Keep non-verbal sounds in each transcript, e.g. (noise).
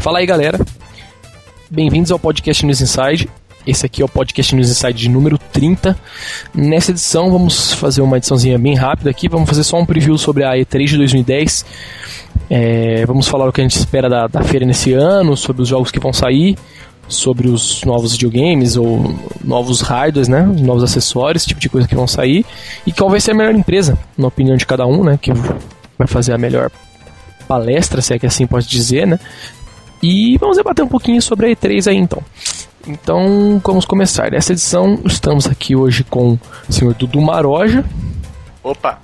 Fala aí, galera. Bem-vindos ao podcast News Inside. Esse aqui é o podcast News Inside de número 30. Nessa edição, vamos fazer uma ediçãozinha bem rápida aqui. Vamos fazer só um preview sobre a E3 de 2010. É, vamos falar o que a gente espera da, da feira nesse ano, sobre os jogos que vão sair, sobre os novos videogames ou novos hardwares, né? Novos acessórios, tipo de coisa que vão sair. E qual vai ser a melhor empresa, na opinião de cada um, né? Que vai fazer a melhor palestra, se é que assim pode dizer, né? E vamos debater um pouquinho sobre a E3 aí então. Então, vamos começar. Nessa edição, estamos aqui hoje com o senhor Dudu Maroja. Opa!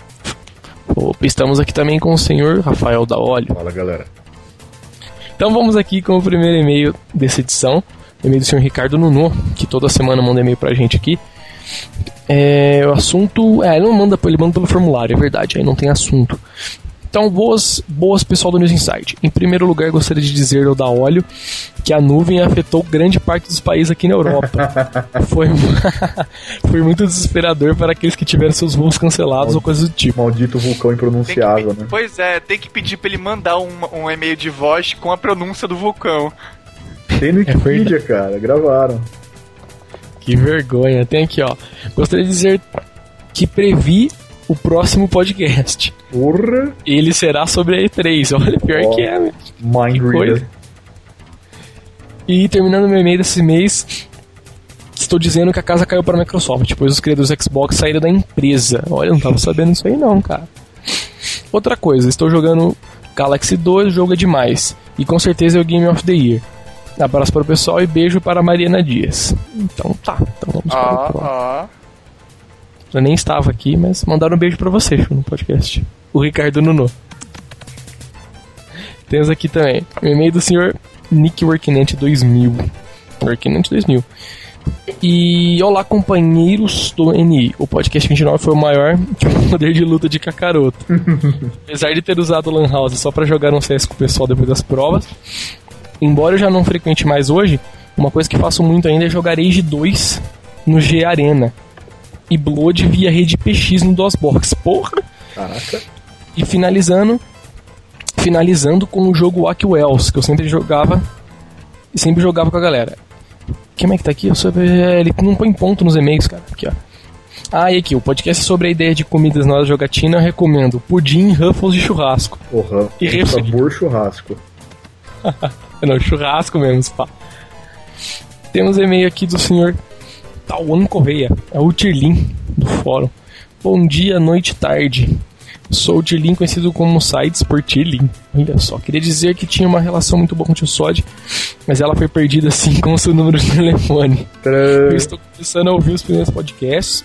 Opa, estamos aqui também com o senhor Rafael da Olho. Fala, galera. Então vamos aqui com o primeiro e-mail dessa edição. E-mail do senhor Ricardo Nuno, que toda semana manda e-mail pra gente aqui. É, o assunto. É, ele não manda, ele manda pelo formulário, é verdade, aí não tem assunto. Então, boas, boas pessoal do News Insight. Em primeiro lugar, gostaria de dizer ao da óleo que a nuvem afetou grande parte dos países aqui na Europa. (laughs) foi, (laughs) foi muito desesperador para aqueles que tiveram seus voos cancelados ou coisas do tipo. Maldito vulcão impronunciável, que- né? Pois é, tem que pedir pra ele mandar um, um e-mail de voz com a pronúncia do vulcão. Tem no É Wikipedia, cara. Gravaram. Que vergonha. Tem aqui, ó. Gostaria de dizer que previ o próximo podcast. Porra. Ele será sobre a E3. (laughs) Olha, pior Ó. que é, né? Mind. Reader. E terminando meu e-mail desse mês, estou dizendo que a casa caiu para a Microsoft, pois os criadores do Xbox saíram da empresa. Olha, eu não tava sabendo isso aí não, cara. Outra coisa, estou jogando Galaxy 2, o jogo é demais. E com certeza é o Game of the Year. Abraço para o pessoal e beijo para a Mariana Dias. Então tá, então vamos para o próximo. ó. Eu nem estava aqui, mas mandaram um beijo pra você no podcast. O Ricardo Nuno. Temos aqui também o e-mail do senhor Nick Worknet 2000. Worknet 2000. E olá, companheiros do NI. O podcast 29 foi o maior (laughs) que o poder de luta de Kakaroto. (laughs) Apesar de ter usado o Lan House só pra jogar um CS com o pessoal depois das provas, embora eu já não frequente mais hoje, uma coisa que faço muito ainda é jogar Age 2 no G Arena e Blood via rede PX no DOSBox. Porra! Caraca. E finalizando, finalizando com o jogo Wack Wells, que eu sempre jogava e sempre jogava com a galera. Quem é que tá aqui? Eu sou, é, ele não põe ponto nos e-mails, cara. Aqui, ó. Ah, e aqui, o podcast sobre a ideia de comidas na hora da jogatina, eu recomendo pudim, ruffles de churrasco. Porra. E refri. sabor churrasco. (laughs) Não, churrasco mesmo, pá. Temos e-mail aqui do senhor Tauan Correia, é o Tirlin do fórum. Bom dia, noite, tarde. Sou o Tirlin, conhecido como Sites por Tirlin. Olha só, queria dizer que tinha uma relação muito boa com o tio Sod, mas ela foi perdida assim (laughs) com o seu número de telefone. Eu estou começando a ouvir os primeiros podcasts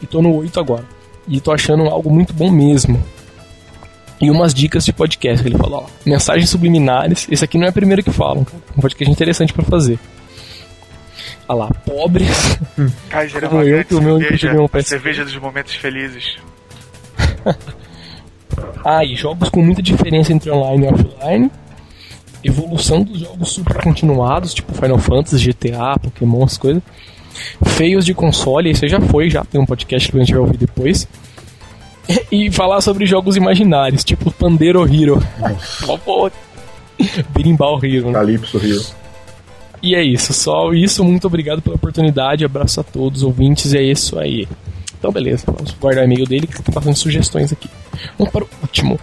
e tô no 8 agora. E tô achando algo muito bom mesmo. E umas dicas de podcast que ele falou, ó. Mensagens subliminares. Esse aqui não é o primeiro que falam, cara. Um podcast interessante pra fazer. Olha lá, pobres. (laughs) É Como eu, grande que o meu cerveja, é a PSP. cerveja dos momentos felizes. (laughs) Ah, e jogos com muita diferença entre online e offline. Evolução dos jogos super continuados, tipo Final Fantasy, GTA, Pokémon, as coisas. Feios de console, esse já foi, já tem um podcast que a gente vai ouvir depois. (laughs) E falar sobre jogos imaginários, tipo Pandero Hero. Berimbau Hero. né? Calypso Hero. E é isso, só isso. Muito obrigado pela oportunidade. Abraço a todos, ouvintes. É isso aí. Então, beleza, vamos guardar o e-mail dele que tá fazendo sugestões aqui. Vamos para o último.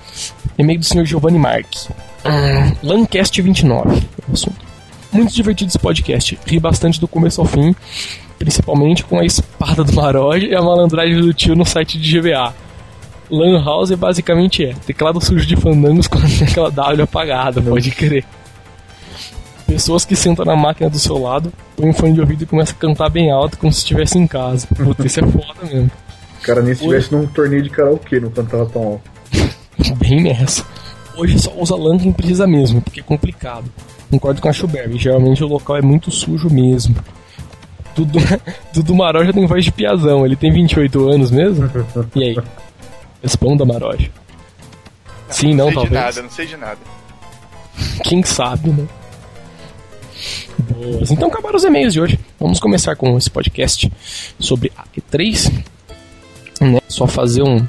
E-mail do senhor Giovanni Marques. Hum, Lancast 29. é. Muito divertido esse podcast. Ri bastante do começo ao fim, principalmente com a espada do Maroja e a malandragem do tio no site de GBA. Lan House basicamente é teclado sujo de fandangos com a tecla W apagada, pode crer. Pessoas que sentam na máquina do seu lado, põem um fone de ouvido e começam a cantar bem alto como se estivesse em casa. Puta, isso é foda mesmo. O cara nem se estivesse num torneio de karaokê, não cantava tão alto. (laughs) Bem nessa. Hoje só usa LAN quem precisa mesmo, porque é complicado. Concordo com a Schuberg, geralmente o local é muito sujo mesmo. Dudu, (laughs) Dudu Maroja tem voz de piazão, ele tem 28 anos mesmo? E aí? Responda, Maroja. Sim, não, sei de talvez. nada, não sei de nada. Quem sabe, né? Boas. Então acabaram os e-mails de hoje. Vamos começar com esse podcast sobre a E3. Né? Só fazer um,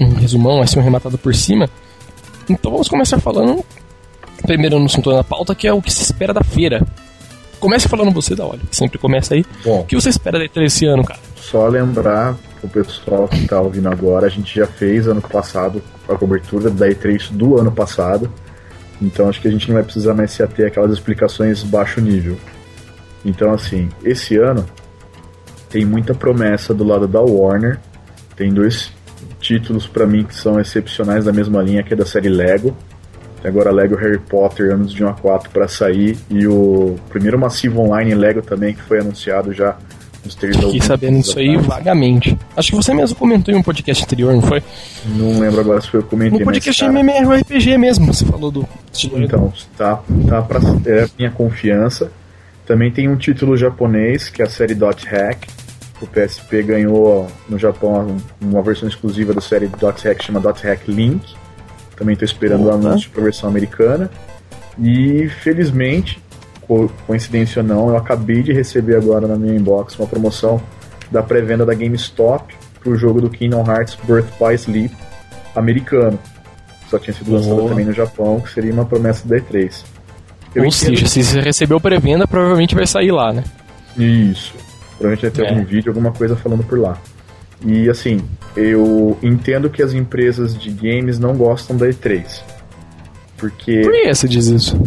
um resumão, assim, um rematado por cima. Então vamos começar falando primeiro assunto na pauta, que é o que se espera da feira. Comece falando você da Olha, sempre começa aí. Bom. O que você espera da E3 esse ano, cara? Só lembrar o pessoal que tá ouvindo agora, a gente já fez ano passado a cobertura da E3 do ano passado. Então acho que a gente não vai precisar mais se ater àquelas explicações baixo nível. Então assim, esse ano tem muita promessa do lado da Warner. Tem dois títulos para mim que são excepcionais da mesma linha, que é da série Lego. Tem agora Lego Harry Potter anos de 1 a 4 para sair e o primeiro massivo online Lego também que foi anunciado já Fiquei sabendo disso aí vagamente. Acho que você mesmo comentou em um podcast anterior, não foi? Não lembro agora se foi eu comentei. No podcast mas, cara, MMORPG mesmo, você falou do estilo Então, tá, tá pra é minha confiança. Também tem um título japonês, que é a série Dot Hack. O PSP ganhou no Japão uma versão exclusiva da série Dot Hack, chama Dot Hack Link. Também estou esperando o anúncio para a versão americana. E felizmente, coincidência ou não, eu acabei de receber agora na minha inbox uma promoção da pré-venda da GameStop para o jogo do Kingdom Hearts Birth by Sleep americano. Só tinha sido lançado também no Japão, que seria uma promessa da E3. Eu Ou entendo seja, se você recebeu pré-venda, provavelmente vai sair lá, né? Isso. Provavelmente vai ter É. algum vídeo, alguma coisa falando por lá. E assim, eu entendo que as empresas de games não gostam da E3. Porque, Por que você diz isso?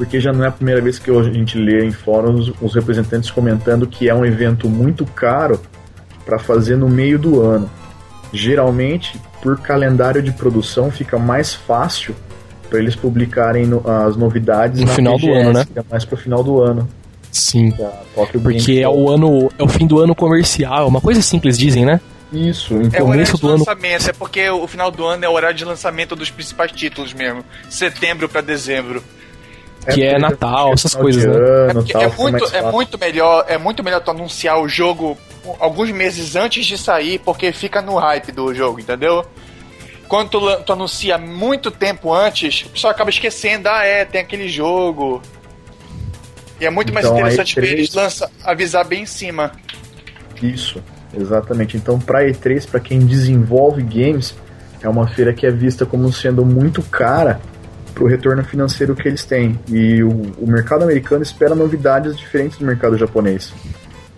Porque já não é a primeira vez que a gente lê em fóruns os representantes comentando que é um evento muito caro para fazer no meio do ano. Geralmente, por calendário de produção, fica mais fácil para eles publicarem no- as novidades No na final do TGS, ano, né? mais pro final do ano. Sim. Porque é o ano. É o fim do ano comercial. Uma coisa simples dizem, né? Isso, É o horário começo de do ano- é porque o final do ano é o horário de lançamento dos principais títulos mesmo. Setembro pra dezembro. Que é porque Natal, é essas coisas, né? É, ano, tal, é muito, é fácil. muito melhor, é muito melhor tu anunciar o jogo alguns meses antes de sair, porque fica no hype do jogo, entendeu? Quando tu, tu anuncia muito tempo antes, o pessoal acaba esquecendo, ah é, tem aquele jogo. E é muito mais Então, interessante pra E3 eles lança, avisar bem em cima. Isso, exatamente. Então, para E3, para quem desenvolve games, é uma feira que é vista como sendo muito cara pro retorno financeiro que eles têm. E o, o mercado americano espera novidades diferentes do mercado japonês.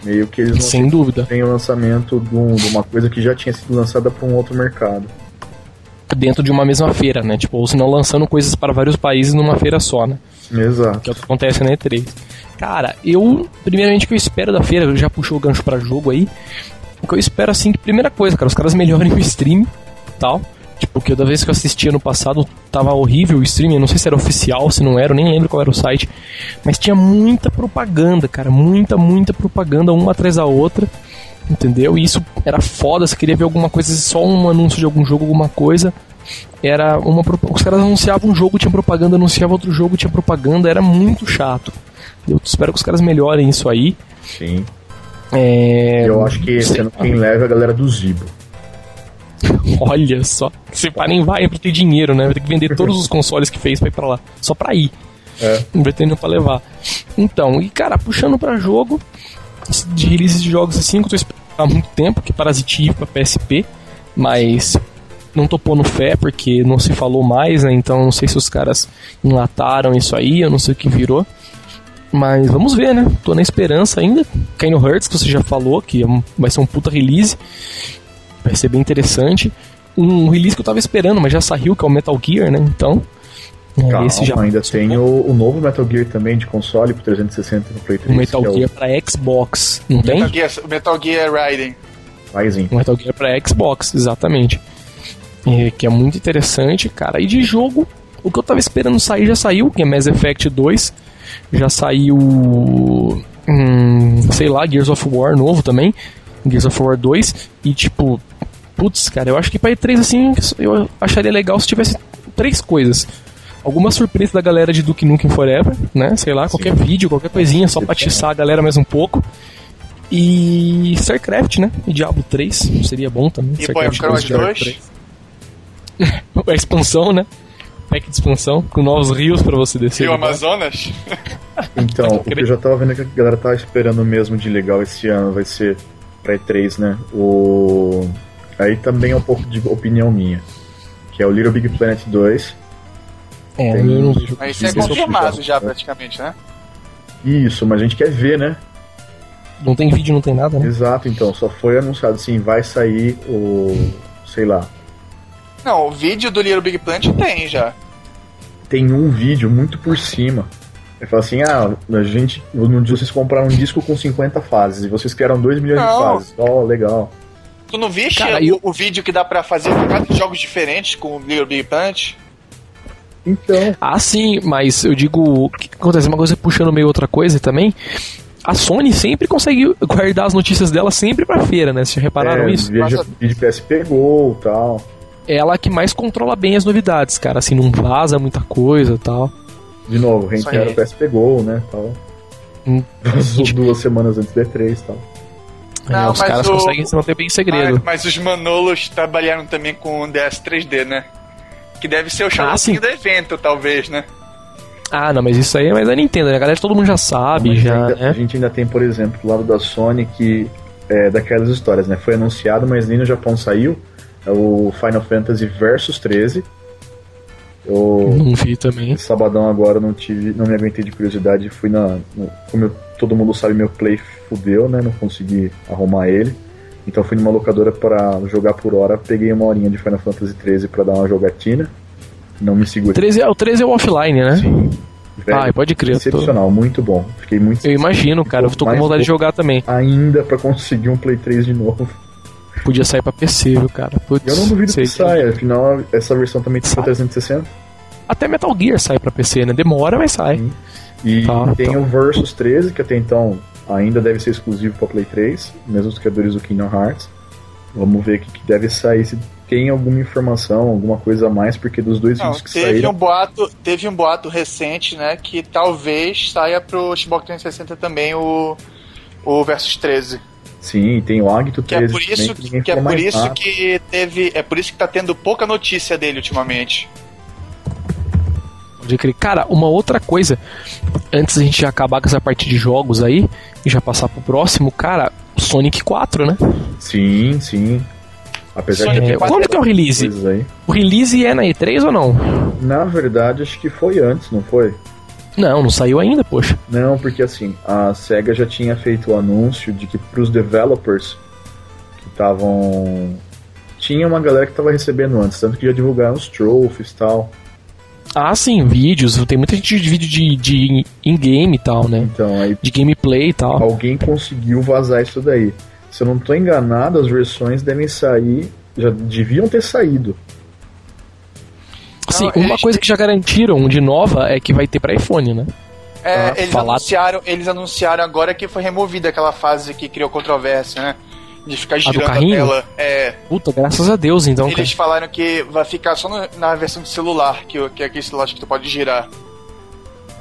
Meio que eles não Sem dúvida. têm o lançamento de, um- de uma coisa que já tinha sido lançada para um outro mercado. Dentro de uma mesma feira, né? Tipo, ou se não lançando coisas para vários países numa feira só, né? Exato. Que é o que acontece na E3. Cara, eu, primeiramente, o que eu espero da feira, já puxou o gancho pra jogo aí. O que eu espero, assim, que primeira coisa, cara, os caras melhorem o stream tal. Tipo, que da vez que eu assisti ano passado, tava horrível o stream, eu não sei se era oficial, se não era, eu nem lembro qual era o site. Mas tinha muita propaganda, cara, muita, muita propaganda, uma atrás da outra. Entendeu? E isso era foda, você queria ver alguma coisa, só um anúncio de algum jogo, alguma coisa. Era uma. Os caras anunciavam um jogo, tinha propaganda, anunciava outro jogo, tinha propaganda, era muito chato. Eu espero que os caras melhorem isso aí. Sim. É... Eu acho que esse sei ano lá. quem leva é a galera do Zibo. (laughs) Olha só. Se pá, nem vai é pra ter dinheiro, né? Vai ter que vender todos os (laughs) consoles que fez pra ir pra lá. Só pra ir. É. Não vai ter nenhum pra levar. Então, e cara, puxando pra jogo, de release de jogos assim, que eu tô esperando há muito tempo, que é Parasitive pra PSP, mas não tô pondo fé porque não se falou mais, né? Então não sei se os caras enlataram isso aí, eu não sei o que virou. Mas vamos ver, né? Tô na esperança ainda. Kingdom Hearts, que você já falou, que é vai ser um puta release. Vai ser bem interessante. Um release que eu tava esperando, mas já saiu, que é o Metal Gear, né? Então. é, Calma, esse já ainda tem o, o novo Metal Gear também de console pro 360 no Play 3. o Metal que é o Gear pra Xbox, não tem? Metal Gear, Metal Gear. Rising. Um Metal Gear pra Xbox, exatamente. É, que é muito interessante, cara. E de jogo, o que eu tava esperando sair já saiu, que é Mass Effect 2. Já saiu. Hum, sei lá, Gears of War novo também. Gears of War 2. E tipo, putz, cara, eu acho que pra E3 assim, eu acharia legal se tivesse três coisas. Alguma surpresa da galera de Duke Nukem Forever, né? Sei lá, qualquer vídeo, qualquer coisinha, só pra atiçar a galera mais um pouco. E StarCraft, né? E Diablo 3, seria bom também. E Boycross 2. (laughs) A expansão, né? Pack de expansão, com novos rios pra você descer. Rio boa. Amazonas. Então, (laughs) o que eu já tava vendo que a galera tava esperando mesmo de legal esse ano vai ser pra E3, né? O. Aí também é um pouco de opinião minha. Que é o Little Big Planet 2. É, Tem- eu não vejo. Mas isso é confirmado já, né? praticamente, né? Isso, mas a gente quer ver, né? Não tem vídeo, não tem nada, né? Exato, então. Só foi anunciado assim, vai sair o. sei lá. Não, o vídeo do Little Big Planet tem já. Tem um vídeo muito por cima. Ele fala assim: ah, a gente. Vocês compraram um disco com 50 fases e vocês criaram 2 milhões de Não. fases. Ó, legal. Tu não viste Cara, o, eu- o vídeo que dá pra fazer quatro jogos diferentes com o Little Big Planet? Então, Ah, sim, mas eu digo. O que acontece? Uma coisa puxando meio outra coisa também. A Sony sempre consegue guardar as notícias dela sempre pra feira, né? Vocês repararam é, isso? vídeo, vídeo PSP Go e tal. É ela que mais controla bem as novidades, cara. Assim, não vaza muita coisa e tal. De novo, reencara aí. o PSP Go, né? Tal. Hum. (laughs) Duas semanas antes do E3 e tal. É, Não, os mas caras o- conseguem se manter bem em segredo. Mas, mas os Manolos trabalharam também com o DS 3D, né? Que deve ser o xaropezinho sim. do evento, talvez, né? Ah, não, mas isso aí é mais da Nintendo, né? A galera, todo mundo já sabe, Mas já, ainda- A né? gente ainda tem, por exemplo, do lado da Sony que é daquelas histórias, né? Foi anunciado, mas nem no Japão saiu. É o Final Fantasy Versus 13. Eu, Não vi também. sabadão agora não tive, não me aguentei de curiosidade, fui na, no- como eu- todo mundo sabe, meu play fudeu, né? Não consegui arrumar ele. Então fui numa locadora para jogar por hora, peguei uma horinha de Final Fantasy 13 para dar uma jogatina. Não me segurei. 13, é- o 13 é o offline, né? Sim. Velho, Ah, pode crer. eu tô- excepcional, muito bom. Fiquei muito Eu imagino, cara. Eu tô com vontade de jogar também. ainda pra conseguir um Play 3 de novo. Podia sair pra PC, viu, cara? Putz, Eu não duvido sei que saia, afinal essa versão também tem Sai. pra 360. Até Metal Gear sai pra PC, né? Demora, mas sai. Sim. E Tá, tem então. o Versus 13, que até então ainda deve ser exclusivo pra Play 3, mesmo os criadores do Kingdom Hearts. Vamos ver o que, que deve sair, se tem alguma informação, alguma coisa a mais, porque dos dois Não, vídeos que teve saíram. um boato, teve um boato recente, né, que talvez saia pro Xbox 360 também o o Versus 13. Sim, tem o Agito Que é 13 por isso que, que é por isso nada. que teve, é por isso que tá tendo pouca notícia dele ultimamente. Cara, uma outra coisa, antes da gente acabar com essa parte de jogos aí e já passar pro próximo, cara, Sonic 4, né? Sim, sim. Apesar Sonic de É, quando que é o release? O release é na E3 ou não? Na verdade, acho que foi antes, não foi? Não, não saiu ainda, poxa. Não, porque assim, a SEGA já tinha feito o anúncio de que pros developers que estavam. Tinha uma galera que tava recebendo antes, tanto que já divulgaram os trophies e tal. Ah, sim, vídeos. Tem muita gente de vídeo de, de in-game e tal, né? Então, aí De gameplay e tal. alguém conseguiu vazar isso daí. Se eu não tô enganado, as versões devem sair. Já deviam ter saído. Sim, Não, uma coisa que já garantiram de nova é que vai ter pra iPhone, né? É, Ah, eles, falar- anunciaram, eles anunciaram agora que foi removida aquela fase que criou controvérsia, né? De ficar girando a, carrinho? tela. É, Puta, graças a Deus, então, cara. eles falaram que vai ficar só no- na versão de celular, que, que é aquele celular que tu pode girar.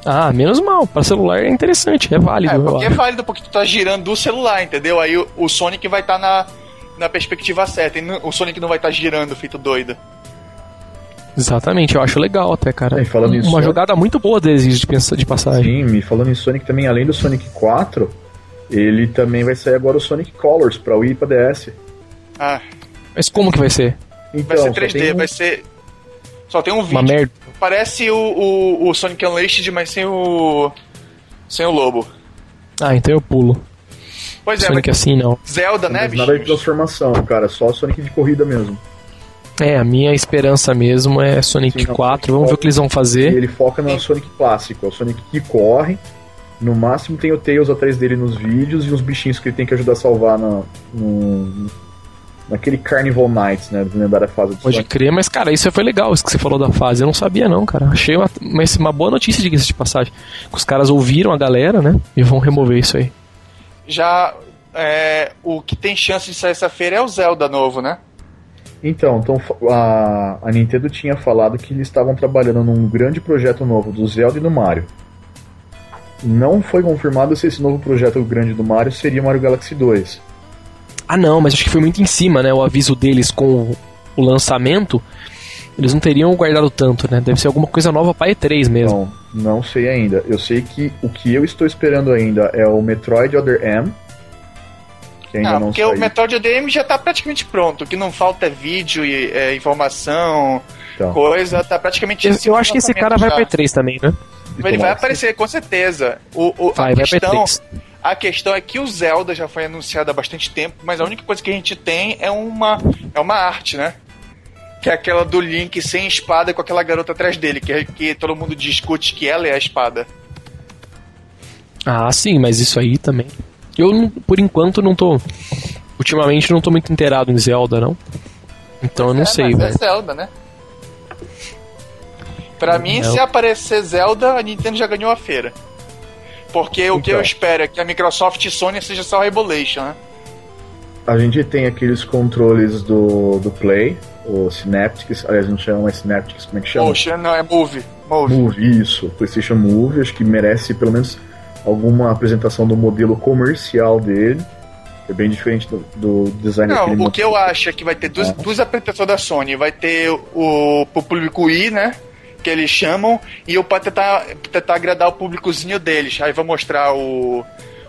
Ah, menos mal. Pra celular é interessante, é válido. É, porque é válido porque tu tá girando do celular, entendeu? Aí o, o Sonic vai estar na, na perspectiva certa. E o Sonic não vai estar girando, feito doido. Exatamente, eu acho legal até, cara. É, e falando Uma Sonic- jogada muito boa deles de, pensa- de passagem. Sim, me falando em Sonic também, além do Sonic 4, ele também vai sair agora o Sonic Colors pra Wii e pra DS. Ah, Mas como que vai ser? Então, vai ser só 3D, tem um- vai ser. Só tem um vídeo. Uma merda. Parece o, o, o Sonic Unleashed, mas sem o. sem o lobo. Ah, então eu pulo. Pois é, Sonic mas assim não. Zelda, né, Mas nada de bicho? transformação, cara, só Sonic de corrida mesmo. É, a minha esperança mesmo é Sonic Sim, não, 4. Vamos ver o que eles vão fazer. ele foca no Sonic clássico, é o Sonic que corre. No máximo tem o Tails atrás dele nos vídeos e uns bichinhos que ele tem que ajudar a salvar na, no, naquele Carnival Nights, né? Lendária fase do Pode Sonic. crer, mas cara, isso foi legal, isso que você falou da fase. Eu não sabia, não, cara. Achei uma, mas uma boa notícia, diga-se de passagem. Que os caras ouviram a galera, né? E vão remover isso aí. Já. é, o que tem chance de sair essa feira é o Zelda novo, né? Então, então a, a Nintendo tinha falado que eles estavam trabalhando num grande projeto novo do Zelda e do Mario. Não foi confirmado se esse novo projeto grande do Mario seria Mario Galaxy 2. Ah, não, mas acho que foi muito em cima, né? O aviso deles com o, o lançamento. Eles não teriam guardado tanto, né? Deve ser alguma coisa nova pra E3 mesmo. Então, não sei ainda. Eu sei que o que eu estou esperando ainda é o Metroid Other M. que ainda Ah, não porque saiu. o Metroid ADM já tá praticamente pronto. O que não falta é vídeo e é, informação, Então, coisa, tá praticamente Eu, eu acho que esse cara vai já. pra E3 também, né? Ele vai que aparecer, com certeza. O, o- Vai, a, vai questão, E3. a questão é que o Zelda já foi anunciado há bastante tempo, mas a única coisa que a gente tem é uma, é uma arte, né? Que é aquela do Link sem espada com aquela garota atrás dele, que, que todo mundo discute que ela é a espada. Ah, sim, mas isso aí também. Eu, não- por enquanto, não tô. Ultimamente, não tô muito inteirado em Zelda, não. Então eu não é, sei, mas velho. é Zelda, né? Pra mim, É, se aparecer Zelda, a Nintendo já ganhou a feira. Porque o que Então. eu espero é que a Microsoft e Sony seja só Rebolation, né? A gente tem aqueles controles do, do Play, o Synaptics, aliás, não chama mais Synaptics, como é que chama? Poxa, não, é Move. Move. Move, isso, PlayStation Move, acho que merece pelo menos alguma apresentação do modelo comercial dele. É bem diferente do, do design Não, o que eu acho é que vai ter duas, Ah. duas apresentações da Sony. Vai ter o pro público I, né? Que eles chamam, e o pra tentar, tentar agradar o públicozinho deles. Aí vão mostrar o,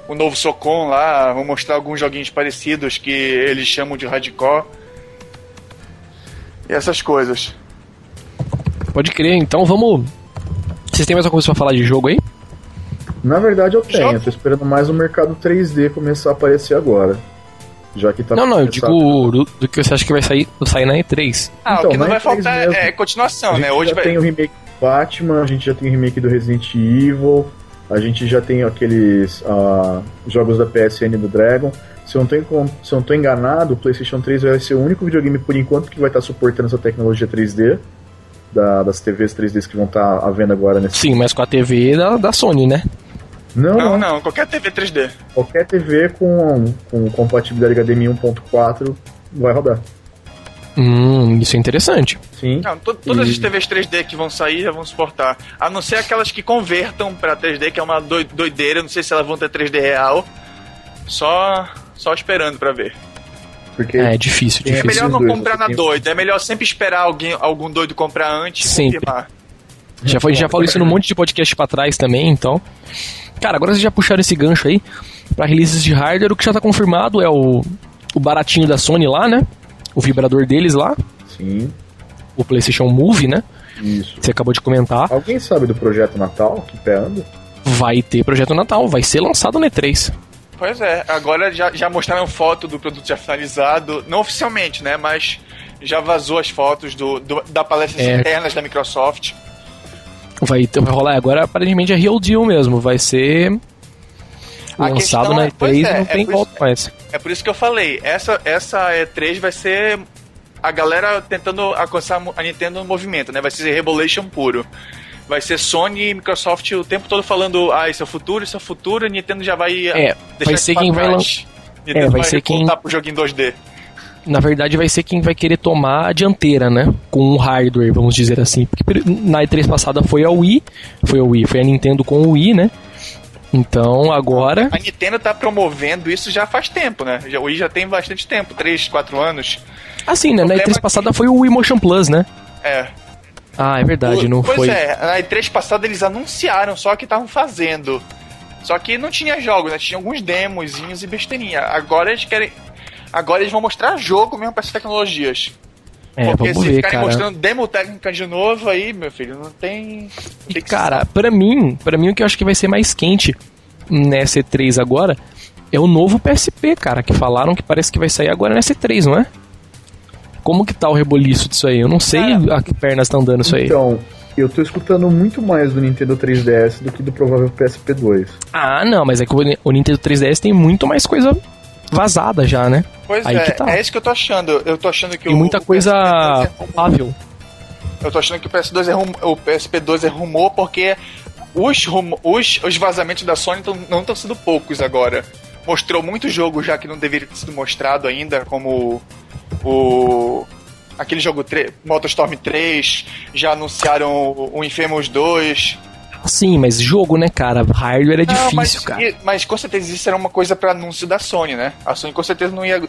o novo Socon lá, vão mostrar alguns joguinhos parecidos que eles chamam de hardcore. E essas coisas. Pode crer, então vamos. Vocês têm mais alguma coisa pra falar de jogo aí? Na verdade, eu tenho. Eu tô esperando mais o mercado 3D começar a aparecer agora. Já que tá não, não, eu digo do, do que você acha que vai sair, sair na E3. Ah, Então, o que não vai E3 faltar mesmo. é continuação, A gente né? Hoje já vai. tem o remake do Batman, a gente já tem o remake do Resident Evil, a gente já tem aqueles ah, jogos da PSN do Dragon. Se eu, não tô, se eu não tô enganado, o PlayStation 3 vai ser o único videogame por enquanto que vai estar suportando essa tecnologia 3D. da- das TVs 3D que vão estar à venda agora nesse. Sim, mas com a TV da, da Sony, né? Não, Não, não, qualquer TV 3D. Qualquer TV com, com compatibilidade HDMI 1.4 vai rodar. Hum, isso é interessante. Sim. Não, to- todas E- as TVs 3D que vão sair já vão suportar. A não ser aquelas que convertam pra 3D, que é uma doi- doideira. Não sei se elas vão ter 3D real. Só, só esperando pra ver. Porque É, difícil, Tem É difícil. melhor não dois, comprar você na tem- doida. É melhor sempre esperar alguém, algum doido comprar antes e Sempre. confirmar. Já, foi, já falou isso num monte de podcast pra trás também, então. Cara, agora vocês já puxaram esse gancho aí pra releases de hardware. O que já tá confirmado é o, o baratinho da Sony lá, né? O vibrador deles lá, Sim, o PlayStation Move, né? isso. Você acabou de comentar. Alguém sabe do projeto Natal? Que pé anda? Vai ter projeto Natal, vai ser lançado no E3. Pois é, agora já, já mostraram foto do produto já finalizado. Não oficialmente, né? Mas já vazou as fotos do, do- da palestras É. internas da Microsoft. Vai, ter- vai rolar agora, aparentemente é Real Deal mesmo. Vai ser A lançado na é- pois E3 é, não é tem volta mais. É por isso que eu falei, essa, essa E3 vai ser a galera tentando alcançar a Nintendo no movimento, né? Vai ser Revolution puro. Vai ser Sony e Microsoft o tempo todo falando, ah, isso é o futuro, isso é o futuro, a Nintendo já vai É, deixar vai ser quem vai trás. Nintendo É, vai vai ser quem- pro jogo em 2D. Na verdade, vai ser quem vai querer tomar a dianteira, né? Com o hardware, vamos dizer assim. Porque na E3 passada foi a Wii, foi a Wii, foi a Nintendo com o Wii, né? Então agora. A Nintendo tá promovendo isso já faz tempo, né? O Wii já tem bastante tempo, 3, 4 anos. Assim, né? Na problema E3 é que- passada foi o Wii Motion Plus, né? É. Ah, é verdade, O- não pois foi. é, na E3 passada eles anunciaram só que estavam fazendo. Só que não tinha jogos, né? Tinha alguns demozinhos e besteirinha. Agora eles querem. Agora eles vão mostrar jogo mesmo para essas tecnologias. É, Porque vamos se ver, ficarem cara. mostrando demo técnica de novo aí, meu filho, não tem. E, tem cara, pra mim, para mim o que eu acho que vai ser mais quente nessa E3 agora é o novo PSP, cara, que falaram que parece que vai sair agora nessa E3, não é? Como que tá o reboliço disso aí? Eu não sei Cara, a que pernas estão dando isso aí. Então, eu tô escutando muito mais do Nintendo 3DS do que do provável PSP 2. Ah, não, mas é que o Nintendo 3DS tem muito mais coisa vazada já, né? Pois Aí é, que tá. é isso que eu tô achando. Eu tô achando que Tem o. muita o coisa PSP 2 é palpável. Eu tô achando que o PS2 é rum, o PSP2 é rumor porque os, rumo- os, os vazamentos da Sony tão- não estão sendo poucos agora. Mostrou muito jogo já que não deveria ter sido mostrado ainda, como o. aquele jogo 3, Motorstorm 3, já anunciaram o, o Infamous 2. Sim, mas jogo, né, cara? Hardware é Não, difícil, mas, cara. e- mas com certeza isso era uma coisa para anúncio da Sony, né? A Sony com certeza não ia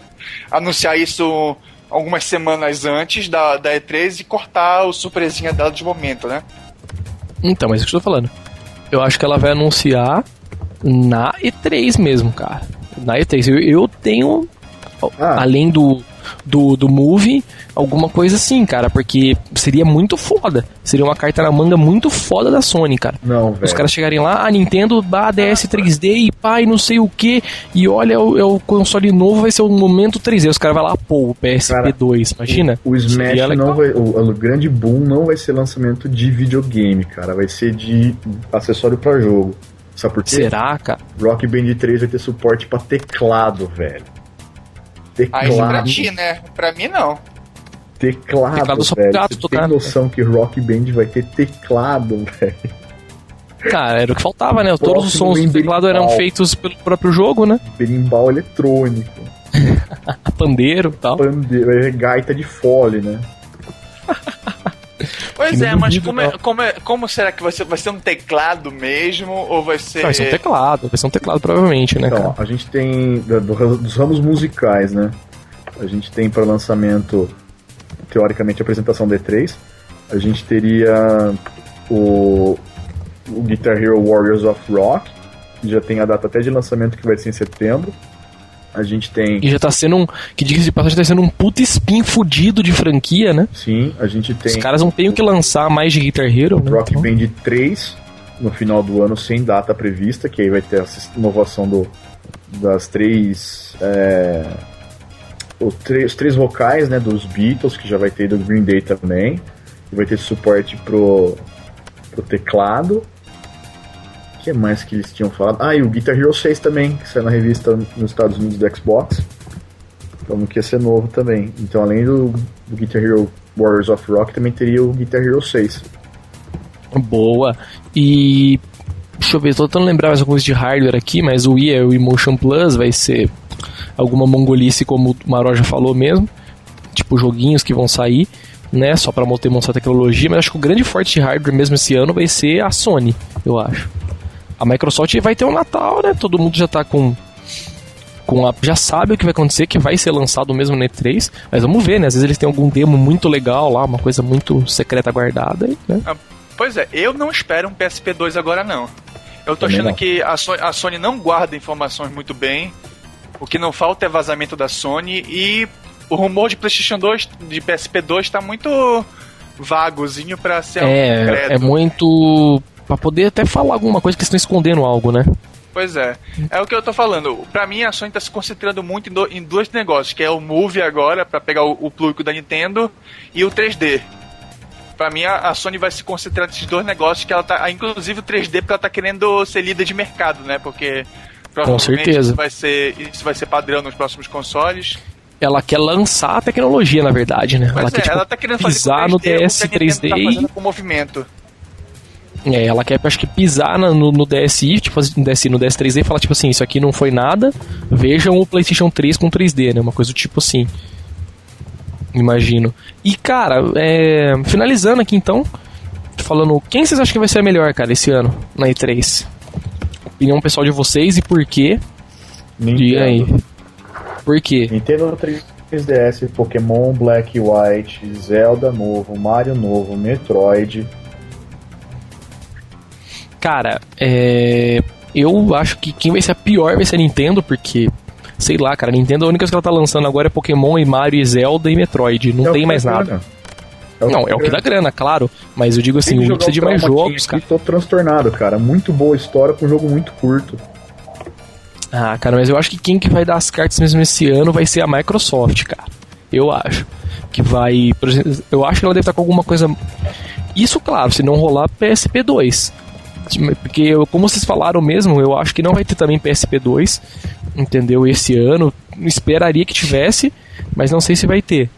anunciar isso algumas semanas antes da, da E3 e cortar o surpresinha dela de momento, né? Então, mas é isso que eu tô falando. Eu acho que ela vai anunciar na E3 mesmo, cara. Na E3. Eu, eu tenho, Ah. além do, do, do Move, alguma coisa assim, cara, porque seria muito foda. Seria uma carta na manga muito foda da Sony, cara. Não, velho. Os caras chegarem lá, a Nintendo, bah, DS 3D e pai, não sei o que, e olha, o, é o console novo vai ser o momento 3D. Os caras vão lá, pô, o PSP2, imagina? O Smash Seria legal. não vai. O, o grande boom não vai ser lançamento de videogame, cara. Vai ser de acessório pra jogo. Sabe por quê? Será, cara? Rock Band 3 vai ter suporte pra teclado, velho. Ah, isso pra Teclado. ti, né? Pra mim, não. Teclado, Teclado só velho. gato Você tem noção que Rock Band vai ter teclado, (laughs) velho? Cara, era o que faltava, né? Todos os Próximo sons do teclado eram feitos pelo próprio jogo, né? Berimbau eletrônico. (laughs) Pandeiro e tal. Pandeiro, é gaita de fole, né? Pois é, mas como, é- como, é- como será que vai ser? Vai ser um teclado mesmo? Ou vai ser. Vai ser um teclado, vai ser um teclado provavelmente, né, Então, cara? a gente tem do- dos ramos musicais, né? A gente tem para lançamento, teoricamente, a apresentação D3. A gente teria o, o Guitar Hero Warriors of Rock, que já tem a data até de lançamento que vai ser em setembro. A gente tem, E já tá sendo um. Que diga-se de passagem, tá sendo um puta spin fudido de franquia, né? sim, a gente Os tem caras não têm o que lançar mais de Guitar Hero, né? Rock Então, Band 3 no final do ano sem data prevista, que aí vai ter essa inovação do, das três. é, os, três os três vocais né, dos Beatles, que já vai ter do Green Day também. E vai ter suporte pro, pro teclado. Que mais que eles tinham falado? Ah, e o Guitar Hero 6 também, que saiu na revista nos Estados Unidos do Xbox. Então que ia ser novo também. Então além do, do Guitar Hero Warriors of Rock, também teria o Guitar Hero 6. Boa. E. Deixa eu ver, tô tentando lembrar mais coisa de hardware aqui, mas o Wii é o Emotion Plus, vai ser alguma mongolice, como o Maró já falou mesmo. Tipo, joguinhos que vão sair, né? Só pra demonstrar tecnologia, mas acho que o grande forte de hardware mesmo esse ano vai ser a Sony, eu acho. A Microsoft vai ter um Natal, né? Todo mundo já tá com. com a, já sabe o que vai acontecer, que vai ser lançado mesmo no E3, mas vamos ver, né? Às vezes eles têm algum demo muito legal lá, uma coisa muito secreta guardada, né? Pois é, eu não espero um PSP2 agora, não. Eu tô Também achando não. que a Sony, a Sony não guarda informações muito bem. O que não falta é vazamento da Sony e o rumor de PlayStation 2, de PSP2 tá muito vagozinho pra ser algo É, é muito. Pra poder até falar alguma coisa que estão escondendo algo, né? Pois é. É o que eu tô falando. Pra mim, a Sony tá se concentrando muito em, do- em dois negócios, que é o Move agora, pra pegar o, o público da Nintendo, e o 3D. Pra mim, a, a Sony vai se concentrar nesses dois negócios, que ela tá. Inclusive o 3D, porque ela tá querendo ser líder de mercado, né? Porque. provavelmente certeza. Isso vai, ser, isso vai ser padrão nos próximos consoles. Ela quer lançar a tecnologia, na verdade, né? Mas ela é, quer, tipo, ela tá querendo fazer pisar com no 3D, o que a DS Nintendo 3D tá e- com o movimento. É, ela quer, acho que, pisar no, no DSi, tipo, no DSi, no DS3D e falar, tipo assim, isso aqui não foi nada, vejam o PlayStation 3 com 3D, né? Uma coisa do tipo assim. Imagino. E, cara, é, finalizando aqui então, falando, quem vocês acham que vai ser a melhor, cara, esse ano, na E3? Opinião pessoal de vocês e por quê? Diga aí. Por quê? Nintendo 3DS, Pokémon Black e White, Zelda novo, Mario novo, Metroid. Cara, é. Eu acho que quem vai ser a pior vai ser a Nintendo, porque. Sei lá, cara, a Nintendo a única coisa que ela tá lançando agora é Pokémon e Mario e Zelda e Metroid. Não É tem mais nada. grana. não, é o que dá grana, claro. Mas eu digo assim, o jogar precisa de mais jogos, aqui, cara. Tô transtornado, cara. Muito boa história com um jogo muito curto. Ah, cara, mas eu acho que quem que vai dar as cartas mesmo esse ano vai ser a Microsoft, cara. Eu acho. Que vai. exemplo, Eu acho que ela deve estar com alguma coisa. Isso, claro, se não rolar PSP 2. Porque, eu- como vocês falaram mesmo, eu acho que não vai ter também PSP 2, entendeu? Esse ano. Esperaria que tivesse, mas não sei se vai ter.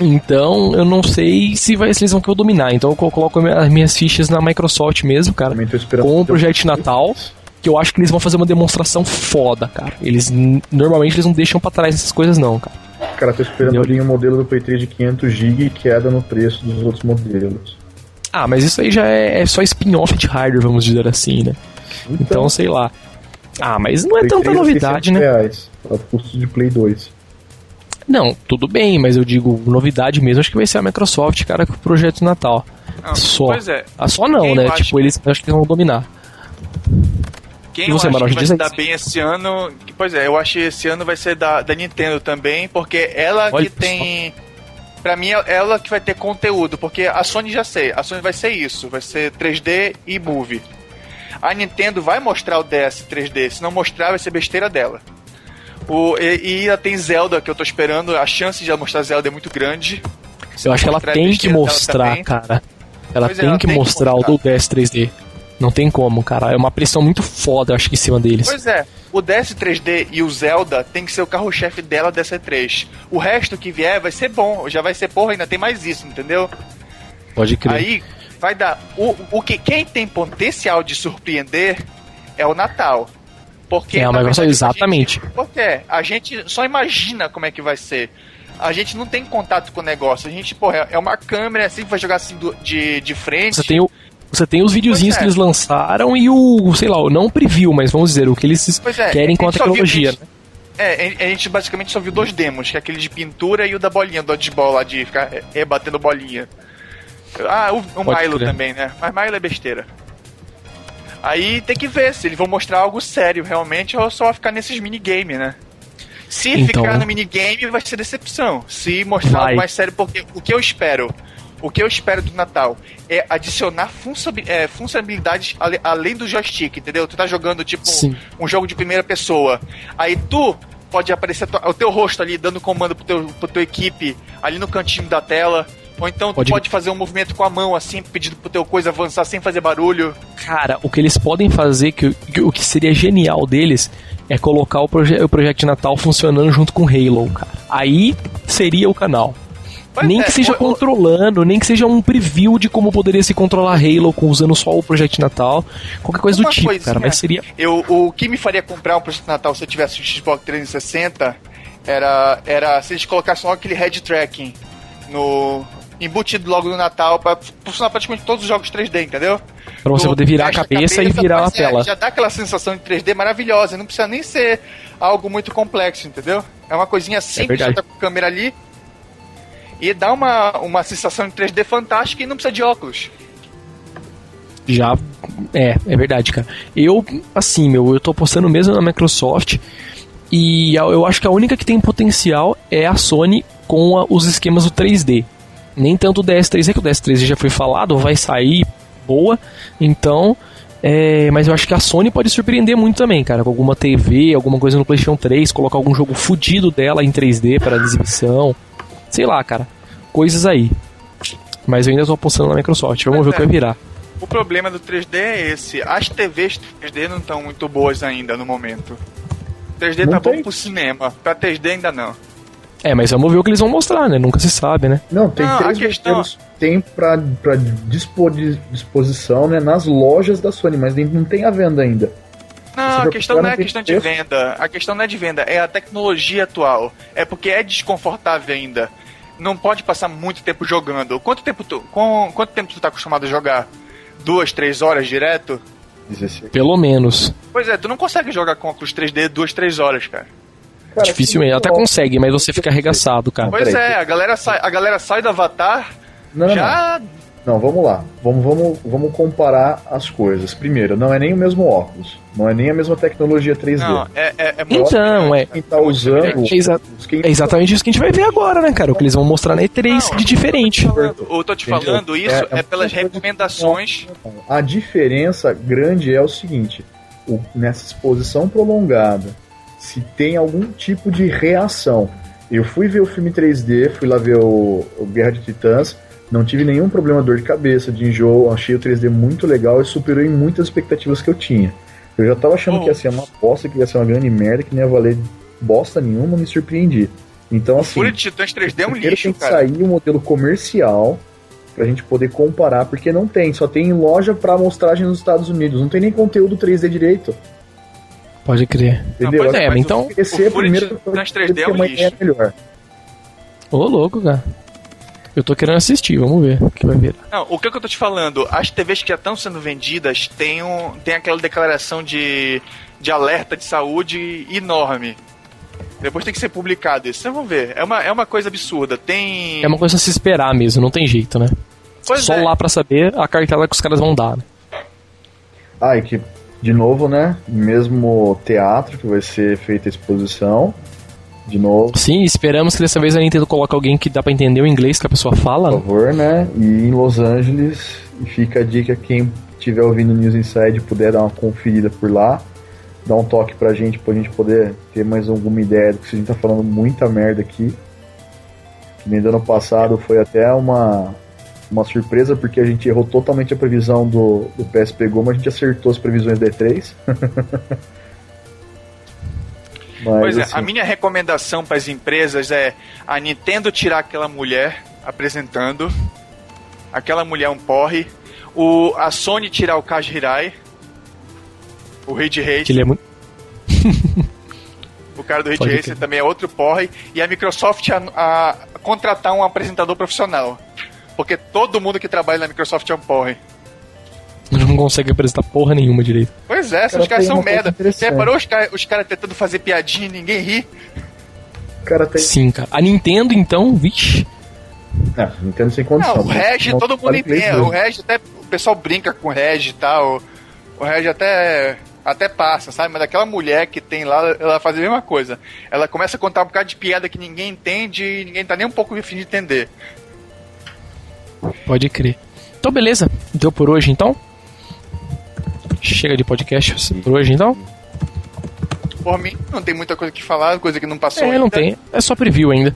Então, eu não sei se, vai, se eles vão que eu dominar. Então, eu coloco as minhas fichas na Microsoft mesmo, cara. Com o projeto de Natal que eu acho que eles vão fazer uma demonstração foda, cara. Eles normalmente eles não deixam pra trás essas coisas não, cara. Cara, tô esperando vir o modelo do Play 3 de 500GB e queda no preço dos outros modelos. Ah, mas isso aí já é, é só spin-off de hardware, vamos dizer assim, né? Então, sei lá. Ah, mas não é Play tanta 3 a novidade, 600 né? Reais, ao custo de Play 2. Não, tudo bem, mas eu digo, novidade mesmo, acho que vai ser a Microsoft, cara, com o projeto de Natal. Ah, Só. Pois é. Ah, só não, Quem né? Tipo, eles acho que eles vão dominar. Quem E você, eu acho Maroja, que vai se dar bem esse ano. Pois é, eu acho que esse ano vai ser da, da Nintendo também, porque ela Olha que tem. Pra mim, é ela que vai ter conteúdo, porque a Sony já sei, a Sony vai ser isso, vai ser 3D e Move. A Nintendo vai mostrar o DS 3D, se não mostrar, vai ser besteira dela. O, e, e ainda tem Zelda que eu tô esperando, a chance de ela mostrar Zelda é muito grande. Eu acho que ela mostrar tem que mostrar, cara. Ela Pois é, tem ela que tem que mostrar o mostrar. do DS 3D. Não tem como, cara. É uma pressão muito foda, eu acho que em cima deles. Pois é, o DS 3D e o Zelda tem que ser o carro-chefe dela dessa E3. O resto que vier vai ser bom, já vai ser porra, ainda tem mais isso, entendeu? Pode crer. Aí vai dar. O, o que quem tem potencial de surpreender é o Natal. Porque, É, mas verdade, a exatamente. gente- porque a gente só imagina como é que vai ser. A gente não tem contato com o negócio. A gente, porra, é uma câmera assim que vai jogar assim do- de, de frente. Você tem, o, você tem os videozinhos é. que eles lançaram e o, sei lá, o não preview, mas vamos dizer, o que eles é, querem com a só viu- tecnologia. a gente- É, a gente basicamente só viu dois demos, que é aquele de pintura e o da bolinha, do dodgeball lá, de ficar é, rebatendo bolinha. Ah, o, o Milo crer. também, né? Mas Milo é besteira. Aí tem que ver se eles vão mostrar algo sério realmente ou só ficar nesses minigames, né? Se Então- ficar no minigame vai ser decepção. Se mostrar Vai. algo mais sério, porque o que eu espero, o que eu espero do Natal é adicionar é, funcionalidades ale- além do joystick, entendeu? Tu tá jogando tipo Sim. um jogo de primeira pessoa. Aí tu pode aparecer o teu rosto ali dando comando pro teu, pro tua equipe ali no cantinho da tela. Ou então tu Pode- pode, fazer um movimento com a mão assim, pedindo pro teu coisa avançar sem fazer barulho. Cara, o que eles podem fazer, que, que- o que seria genial deles, é colocar o, proje o projeto de Natal funcionando junto com Halo, cara. Aí seria o canal. Nem é, que seja o- o- controlando, nem que seja um preview de como poderia se controlar Halo com usando só o projeto Natal, qualquer coisa do tipo, coisinha. cara. Mas seria Eu, o que me faria comprar um projeto Natal se eu tivesse um Xbox 360 era, era se eles colocassem logo aquele head tracking no embutido logo no Natal pra funcionar praticamente todos os jogos 3D, entendeu? pra você poder virar a fecha cabeça, e virar a mas é, tela. já dá aquela sensação de 3D maravilhosa, não precisa nem ser algo muito complexo, entendeu? É uma coisinha simples, verdade. só tá com a câmera ali e dá uma, uma sensação de 3D fantástica e não precisa de óculos. Já. É, é verdade, cara. Eu, assim, meu, eu tô apostando mesmo na Microsoft. E eu acho que a única que tem potencial é a Sony com a- os esquemas do 3D. Nem tanto o DS3D, que o DS3D já foi falado, vai sair boa. Então. é, mas eu acho que a Sony pode surpreender muito também, cara. Com alguma TV, alguma coisa no PlayStation 3, colocar algum jogo fudido dela em 3D para exibição. Sei lá, cara. Coisas aí. Mas eu ainda tô apostando na Microsoft. Vamos Pois ver o que é. vai virar. O problema do 3D é esse. As TVs 3D não estão muito boas ainda no momento. 3D Não tá tem. bom pro cinema, pra 3D ainda não. É, mas vamos ver o que eles vão mostrar, né? Nunca se sabe, né? Não, tem Não, três questão- tem pra, pra dispo- disposição né, nas lojas da Sony, mas nem- não tem a venda ainda. Não, a questão não é procurar questão de venda. A questão não é de venda, é a tecnologia atual. É porque é desconfortável ainda. Não pode passar muito tempo jogando. Quanto tempo tu, com, quanto tempo tu tá acostumado a jogar? Duas, três horas direto? 16. Pelo menos. Pois é, tu não consegue jogar com óculos 3D duas, três horas, cara. Cara, Dificilmente. assim, Até consegue, mas você fica arregaçado, cara. Pois é, a galera sai, a galera sai do Avatar, não, já não, vamos lá. Vamos, vamos, vamos comparar as coisas. Primeiro, não é nem o mesmo óculos. Não é nem a mesma tecnologia 3D. Não, é, é, é muito Então, é. Quem tá usando. É, exa- quem- é exatamente isso que a gente vai ver agora, né, cara? O que eles vão mostrar na E3 Não, de diferente. eu tô te Entendeu? falando isso É- é, é pelas recomendações. A diferença grande é o seguinte: o- nessa exposição prolongada, se tem algum tipo de reação. Eu fui ver o filme 3D, fui lá ver o, o Guerra de Titãs, não tive nenhum problema, dor de cabeça, de enjoo, achei o 3D muito legal e superou em muitas expectativas que eu tinha. Eu já tava achando Oh. que ia ser uma bosta, que ia ser uma grande merda, que não ia valer bosta nenhuma, me surpreendi. Então, assim. Fúria de Titãs 3D é um lixo, tem que cara. sair um modelo comercial pra gente poder comparar, porque não tem, só tem em loja pra amostragem nos Estados Unidos, não tem nem conteúdo 3D direito, Pode crer. entendeu? pois é, É, mas então. o- Esse é o Fúria de primeiro Titãs 3D é um uma lixo. melhor. Ô, louco, cara. Eu tô querendo assistir, vamos ver o que vai virar. Não, o que, que eu tô te falando? As TVs que já estão sendo vendidas têm, um, tem aquela declaração de, de alerta de saúde enorme. Depois tem que ser publicado isso. Vocês vão ver. É uma, é uma coisa absurda. Tem. É uma coisa a se esperar mesmo, não tem jeito, né? Pois Só é. lá pra saber a cartela que os caras vão dar. Né? Ah, e que de novo, né? Mesmo teatro que vai ser feita a exposição. De novo. Sim, esperamos que dessa vez a Nintendo coloque alguém que dá pra entender o inglês que a pessoa fala. Por favor, né? E em Los Angeles, e fica a dica quem estiver ouvindo News Inside puder dar uma conferida por lá, dar um toque pra gente, pra gente poder ter mais alguma ideia do que a gente tá falando muita merda aqui. Que nem do ano passado foi até uma, uma surpresa, porque a gente errou totalmente a previsão do, do PSP Go, mas a gente acertou as previsões da E3. (laughs) mas, pois é, assim, a minha recomendação para as empresas é a Nintendo tirar aquela mulher apresentando, aquela mulher um porre, o, a Sony tirar o Kaji Hirai, o Ridge Racer. Ele é muito... (laughs) o cara do Ridge Racer também é outro porre, e a Microsoft a, a contratar um apresentador profissional. Porque todo mundo que trabalha na Microsoft é um porre. Não consegue apresentar porra nenhuma direito. Pois é, cara os caras são merda. Você reparou os caras os cara tentando fazer piadinha e ninguém ri? cara tem... Sim, cara. A Nintendo, então, vixe. É, Nintendo sem condição. Não, o Reg, todo mundo entende. O Reg até. O pessoal brinca com o Reg e tal. O Reg até. Até passa, sabe? Mas aquela mulher que tem lá, ela faz a mesma coisa. Ela começa a contar um bocado de piada que ninguém entende e ninguém tá nem um pouco afim de entender. Pode crer. Então, beleza. Deu por hoje, então? Chega de podcast por hoje, então? Por mim, não tem muita coisa que falar, coisa que não passou é, ainda. não tem. É só preview ainda.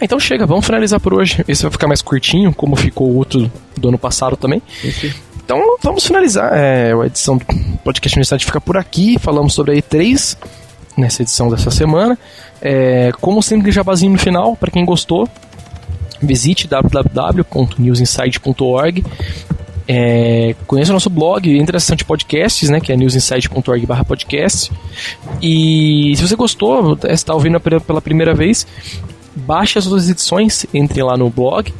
Então chega, vamos finalizar por hoje. Esse vai ficar mais curtinho, como ficou o outro do ano passado também. Então vamos finalizar. É, a edição do podcast Universidade fica por aqui. Falamos sobre a E3 nessa edição dessa semana. É, como sempre, jabazinho no final, para quem gostou visite www.newsinside.org. É, conheça o nosso blog, entre na de podcasts, né, que é newsinside.org/podcast. E se você gostou, está ouvindo pela primeira vez, baixe as outras edições, entre lá no blog,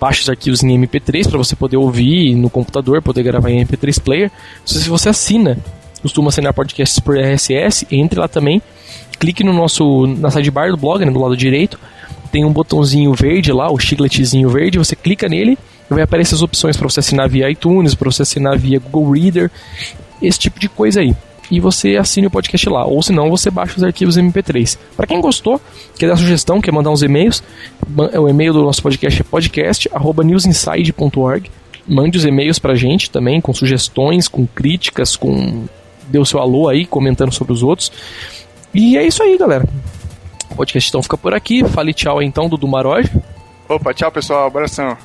baixe os arquivos em MP3 para você poder ouvir no computador, poder gravar em MP3 player. Se você assina, costuma assinar podcasts por RSS, entre lá também, clique no nosso na sidebar do blog, né, do lado direito tem um botãozinho verde lá, o chicletezinho verde, você clica nele vai aparecer as opções para você assinar via iTunes, para você assinar via Google Reader, esse tipo de coisa aí. E você assine o podcast lá, ou se não, você baixa os arquivos MP3. Para quem gostou, quer dar sugestão, quer mandar uns e-mails, o e-mail do nosso podcast é podcast@newsinside.org. Mande os e-mails pra gente também, com sugestões, com críticas, com o seu alô aí, comentando sobre os outros. E é isso aí, galera. O podcast então fica por aqui. Fale tchau então, Dudu Maroj. Opa, tchau pessoal, abração.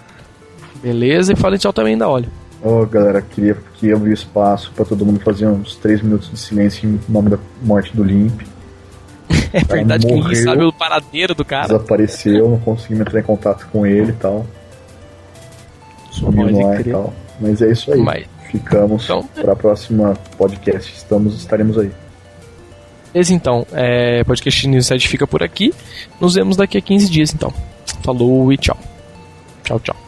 Beleza, e fale tchau também da Olha. Ô oh, galera, queria que abrir espaço para todo mundo fazer uns 3 minutos de silêncio em nome da morte do Limp. (laughs) é verdade que ninguém sabe o paradeiro do cara. Desapareceu, não conseguimos entrar em contato com ele e tal. Sumiu no ar e tal. Mas é isso aí. Mas... Ficamos então... para a próxima podcast. Estamos, estaremos aí. Beleza, então. É, podcast News fica por aqui. Nos vemos daqui a 15 dias, então. Falou e tchau. Tchau, tchau.